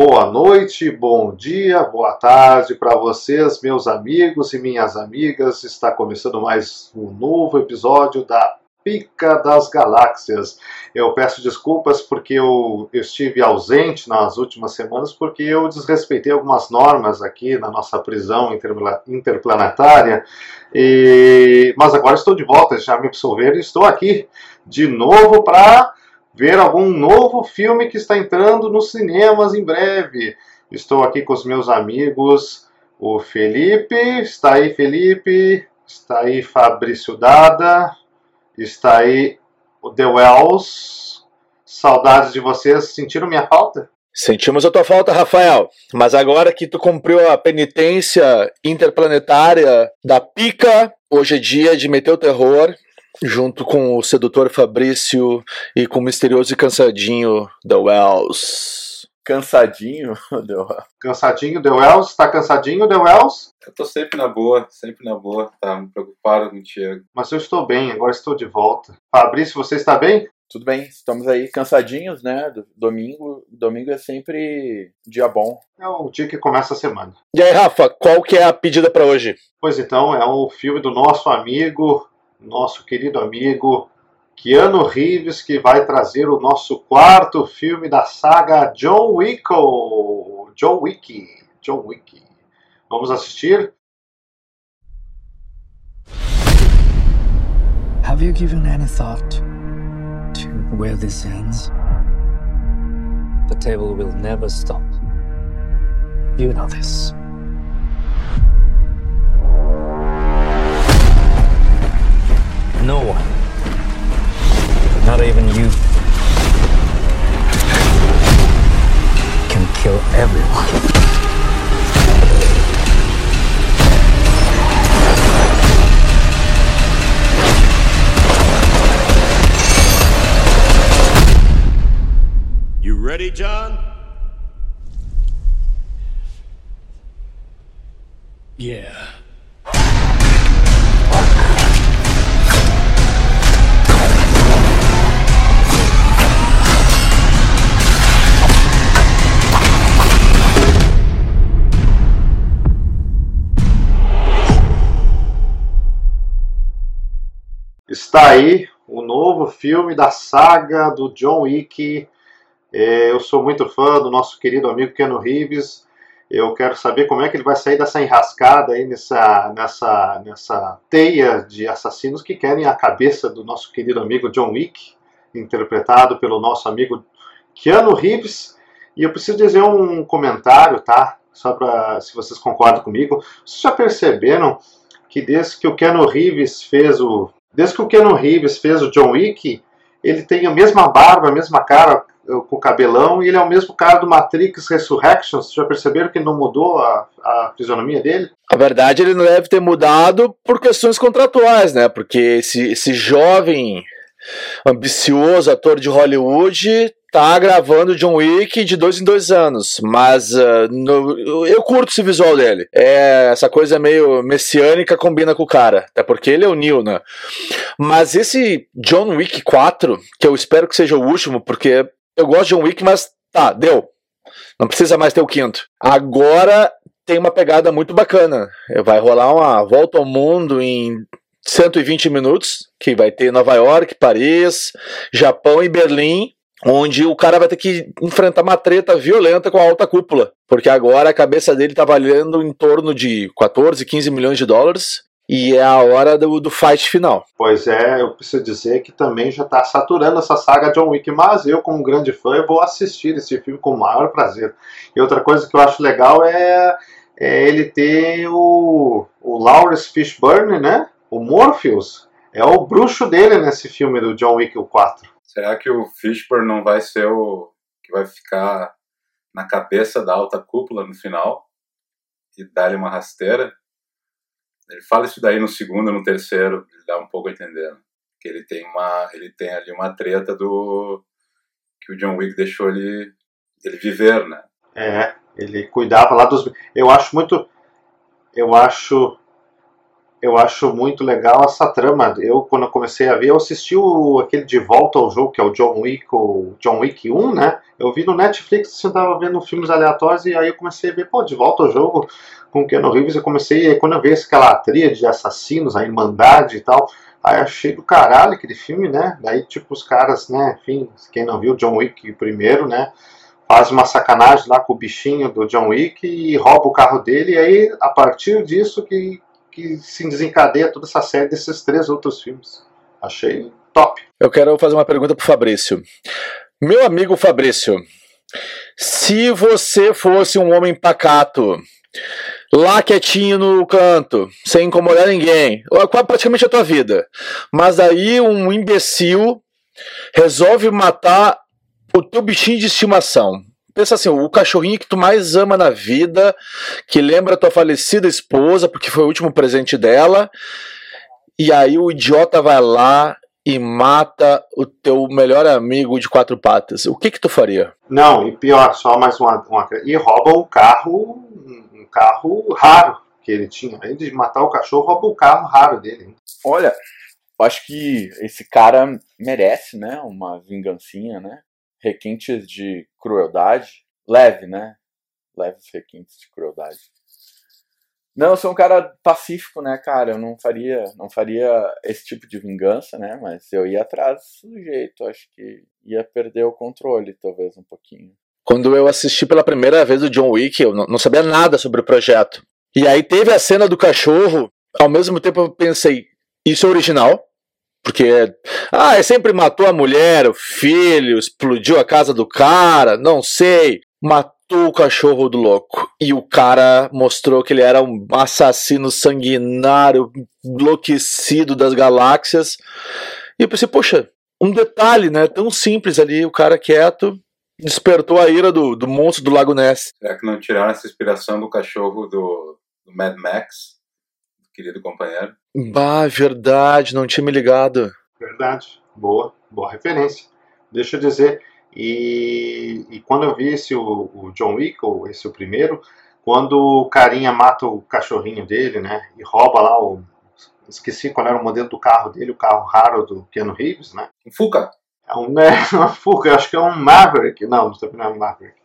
Boa noite, bom dia, boa tarde para vocês, meus amigos e minhas amigas. Está começando mais um novo episódio da Pica das Galáxias. Eu peço desculpas porque eu, estive ausente nas últimas semanas porque eu desrespeitei algumas normas aqui na nossa prisão interplanetária. E, mas agora estou de volta, já me absolveram e estou aqui de novo para ver algum novo filme que está entrando nos cinemas em breve. Estou aqui com os meus amigos, o Felipe, está aí Felipe, está aí Fabrício Dada, Está aí o The Wells. Saudades de vocês. Sentiram minha falta? Sentimos a tua falta, Rafael. Mas agora que tu cumpriu a penitência interplanetária da pica, hoje é dia de meter o terror, junto com o sedutor Fabrício e com o misterioso e cansadinho The Wells. Cansadinho, deu. Cansadinho, The Wells? Tá cansadinho, The Wells? Eu tô sempre na boa, sempre na boa. Tá me preocupado contigo. Mas eu estou bem, agora estou de volta. Fabrício, você está bem? Tudo bem, estamos aí cansadinhos, né? Domingo, domingo é sempre dia bom. É o dia que começa a semana. E aí, Rafa, qual que é a pedida para hoje? Pois então, é o filme do nosso amigo, nosso querido amigo Keanu Reeves, que vai trazer o nosso quarto filme da saga John Wick. John Wick. John Wick. Vamos assistir? Have you given any thought to where this ends? The table will never stop. You know this. No one Not even you can kill everyone. Está aí o novo filme da saga do John Wick. É, eu sou muito fã do nosso querido amigo Keanu Reeves. Eu quero saber como é que ele vai sair dessa enrascada aí, nessa, nessa, nessa teia de assassinos que querem a cabeça do nosso querido amigo John Wick, interpretado pelo nosso amigo Keanu Reeves. E eu preciso dizer um comentário, tá? Só para se vocês concordam comigo. Vocês já perceberam que desde que o Keanu Reeves fez o Desde que o Keanu Reeves fez o John Wick, ele tem a mesma barba, a mesma cara eh, com o cabelão, e ele é o mesmo cara do Matrix Resurrections. Já perceberam que não mudou a, a fisionomia dele? A verdade, ele não deve ter mudado por questões contratuais, né? Porque esse, esse jovem ambicioso ator de Hollywood tá gravando John Wick de dois em dois anos, mas uh, no, eu curto esse visual dele. É essa coisa meio messiânica combina com o cara, até porque ele é o Neil, né? Mas esse John Wick 4, que eu espero que seja o último, porque eu gosto de John Wick, mas tá, deu. Não precisa mais ter o quinto. Agora tem uma pegada muito bacana. Vai rolar uma volta ao mundo em 120 minutos, que vai ter Nova York, Paris, Japão e Berlim, onde o cara vai ter que enfrentar uma treta violenta com a alta cúpula, porque agora a cabeça dele tá valendo em torno de 14, 15 milhões de dólares. E é a hora do, do fight final. Pois é, eu preciso dizer que também já está saturando essa saga John Wick, mas eu, como grande fã, vou assistir esse filme com o maior prazer. E outra coisa que eu acho legal é, é ele ter o, o Lawrence Fishburne, né? o Morpheus é o bruxo dele nesse filme do John Wick 4. Será que o Fishburne não vai ser o que vai ficar na cabeça da alta cúpula no final e dar-lhe uma rasteira? Ele fala isso daí no segundo, no terceiro, ele dá um pouco a entender. Né? Que ele tem uma, ele tem ali uma treta do que o John Wick deixou ele, ele viver, né? É, ele cuidava lá dos. Eu acho muito, eu acho eu acho muito legal essa trama. Eu, quando eu comecei a ver, eu assisti o, aquele De Volta ao Jogo, que é o John Wick, o John Wick 1, né? Eu vi no Netflix, assim, eu tava vendo filmes aleatórios e aí eu comecei a ver, pô, De Volta ao Jogo com Keanu Reeves, eu comecei, quando eu vi aquela tríade de assassinos, a Irmandade e tal, aí achei do caralho aquele filme, né? Daí, tipo, os caras, né, enfim, quem não viu John Wick primeiro, né? Faz uma sacanagem lá com o bichinho do John Wick e rouba o carro dele, e aí, a partir disso que que se desencadeia toda essa série desses três outros filmes. Achei top. Eu quero fazer uma pergunta pro Fabrício. Meu amigo Fabrício, se você fosse um homem pacato, lá quietinho no canto, sem incomodar ninguém, praticamente a tua vida, mas aí um imbecil resolve matar o teu bichinho de estimação pensa assim, o cachorrinho que tu mais ama na vida, que lembra tua falecida esposa, porque foi o último presente dela, e aí o idiota vai lá e mata o teu melhor amigo de quatro patas. O que que tu faria? Não, e pior, só mais uma, uma e rouba o carro, um carro raro que ele tinha. Além de matar o cachorro, rouba o carro raro dele. Olha, eu acho que esse cara merece, né, uma vingancinha, né? Requintes de crueldade. Leve, né? Leves requintes de crueldade. Não, eu sou um cara pacífico, né, cara? Eu não faria, não faria esse tipo de vingança, né? Mas eu ia atrás do jeito. Acho que ia perder o controle, talvez, um pouquinho. Quando eu assisti pela primeira vez o John Wick, eu não sabia nada sobre o projeto. E aí teve a cena do cachorro. Ao mesmo tempo eu pensei, isso é original? Porque, ah, sempre matou a mulher, o filho, explodiu a casa do cara, não sei. Matou o cachorro do louco. E o cara mostrou que ele era um assassino sanguinário, enlouquecido das galáxias. E eu pensei, poxa, um detalhe, né? Tão simples ali, o cara quieto, despertou a ira do, do monstro do Lago Ness. Será que não tiraram essa inspiração do cachorro do, do Mad Max? Querido companheiro. Bah, verdade, não tinha me ligado. Verdade, boa, boa referência. Deixa eu dizer, e, e quando eu vi esse, o, o John Wick, ou esse o primeiro, quando o carinha mata o cachorrinho dele, né, e rouba lá o... Esqueci qual era o modelo do carro dele, o carro raro do Keanu Reeves, né? Um Fuca. É um, né, uma Fuca, acho que é um Maverick. Não, não é um Maverick.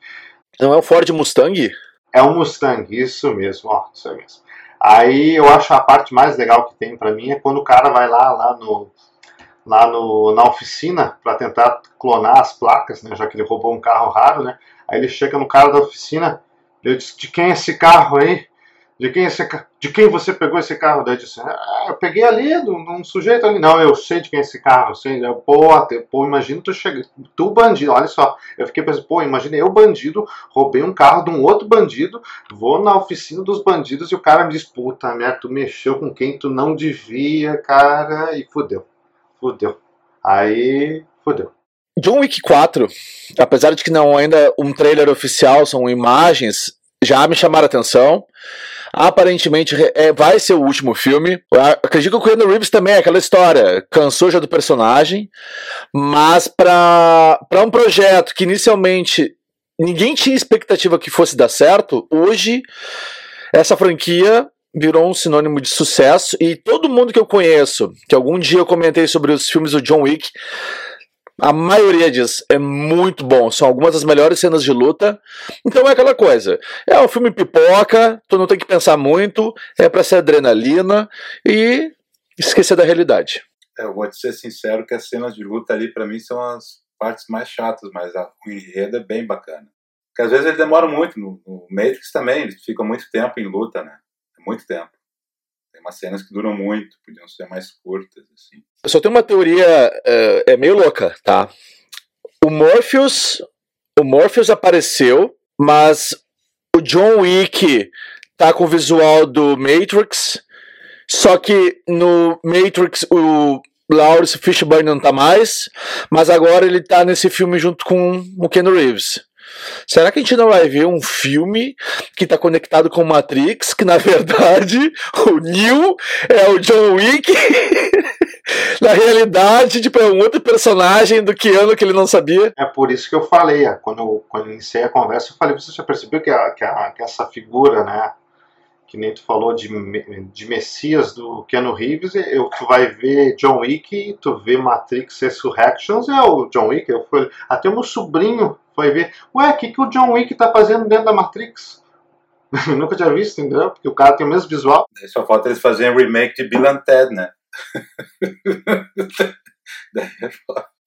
Não é um Ford Mustang? É um Mustang, isso mesmo, ó, isso aí mesmo. Aí eu acho a parte mais legal que tem para mim é quando o cara vai lá, lá no lá no, na oficina para tentar clonar as placas, né, já que ele roubou um carro raro, né? Aí ele chega no cara da oficina, ele diz: "De quem é esse carro aí?" De quem, esse, de quem você pegou esse carro? Daí disse, ah, eu peguei ali, de um sujeito ali. Não, eu sei de quem é esse carro. Sei. Eu, pô, pô, imagina tu chega, tu bandido, olha só. Eu fiquei pensando, pô, imagina eu bandido, roubei um carro de um outro bandido, vou na oficina dos bandidos e o cara me diz, puta merda, tu mexeu com quem tu não devia, cara, e fudeu. Fudeu. Aí, fudeu. John Wick 4, apesar de que não ainda um trailer oficial, são imagens, já me chamaram a atenção. Aparentemente é, vai ser o último filme. Acredito que o Keanu Reeves também é aquela história. Cansou já do personagem. Mas para um projeto que inicialmente ninguém tinha expectativa que fosse dar certo, hoje essa franquia virou um sinônimo de sucesso e todo mundo que eu conheço, que algum dia eu comentei sobre os filmes do John Wick, a maioria diz é muito bom, são algumas das melhores cenas de luta. Então é aquela coisa. É um filme pipoca, tu não tem que pensar muito, é para ser adrenalina e esquecer da realidade. É, eu vou te ser sincero que as cenas de luta ali para mim são as partes mais chatas, mas a, o enredo é bem bacana. Porque às vezes ele demora muito, no, no Matrix também, ele fica muito tempo em luta, né? Muito tempo. Umas cenas que duram muito, podiam ser mais curtas, assim. Eu só tenho uma teoria, é, é meio louca, tá? O Morpheus, o Morpheus apareceu, mas o John Wick tá com o visual do Matrix, só que no Matrix o Lawrence Fishburne não tá mais, mas agora ele tá nesse filme junto com o Ken Reeves. Será que a gente não vai ver um filme que está conectado com Matrix, que na verdade o Neo é o John Wick? na realidade, tipo, é um outro personagem do Keanu que ele não sabia. É por isso que eu falei, quando eu, quando eu iniciei a conversa, eu falei, você já percebeu que, a, que, a, que essa figura, né, que nem tu falou de, de Messias do Keanu Reeves, eu, tu vai ver John Wick, tu vê Matrix Resurrections, é o John Wick, eu fui, até o meu sobrinho foi ver, ué, o que, que o John Wick tá fazendo dentro da Matrix? Nunca tinha visto, entendeu? Porque o cara tem o mesmo visual. Só falta eles fazerem remake de Bill and Ted, né?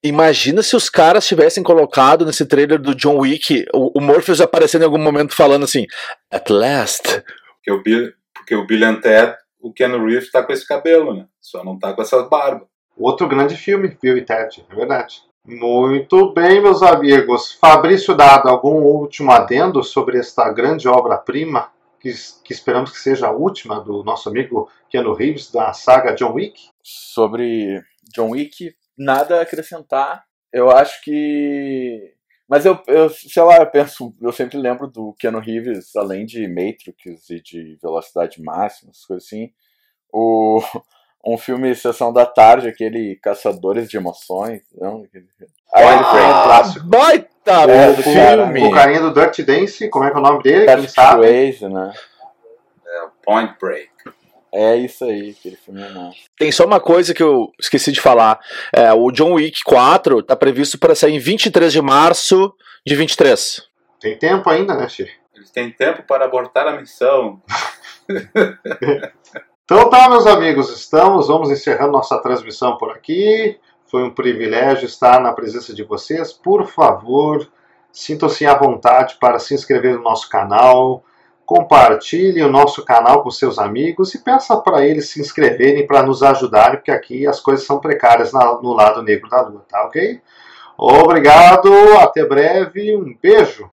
Imagina se os caras tivessem colocado nesse trailer do John Wick o, o Morpheus aparecendo em algum momento falando assim, at last. Porque o Bill, porque o Bill and Ted, o Keanu Reeves tá com esse cabelo, né? Só não tá com essas barbas. Outro grande filme, Bill e Ted, é verdade. Muito bem, meus amigos. Fabrício Dado, algum último adendo sobre esta grande obra-prima, que, que, esperamos que seja a última do nosso amigo Keanu Reeves, da saga John Wick? Sobre John Wick, nada a acrescentar. Eu acho que. Mas eu, eu, sei lá, eu penso, eu sempre lembro do Keanu Reeves, além de Matrix e de Velocidade Máxima, essas coisas assim, o, um filme Sessão da Tarde, aquele Caçadores de Emoções, não? Aí ele foi um clássico. Baita É, filme! O carinha do Dirty Dance, como é que é o nome dele? Patrick sabe? Swayze, né? É, Point Break. É isso aí, aquele filme é massa. Tem só uma coisa que eu esqueci de falar. É, o John Wick 4 tá previsto para sair em 23 de março de 23. Tem tempo ainda, né, Xê? Eles têm tempo para abortar a missão. Então tá, meus amigos, estamos, vamos encerrando nossa transmissão por aqui. Foi um privilégio estar na presença de vocês. Por favor, sintam-se à vontade para se inscrever no nosso canal, compartilhe o nosso canal com seus amigos e peça para eles se inscreverem para nos ajudarem, porque aqui as coisas são precárias no lado negro da lua, tá ok? Obrigado, até breve, um beijo.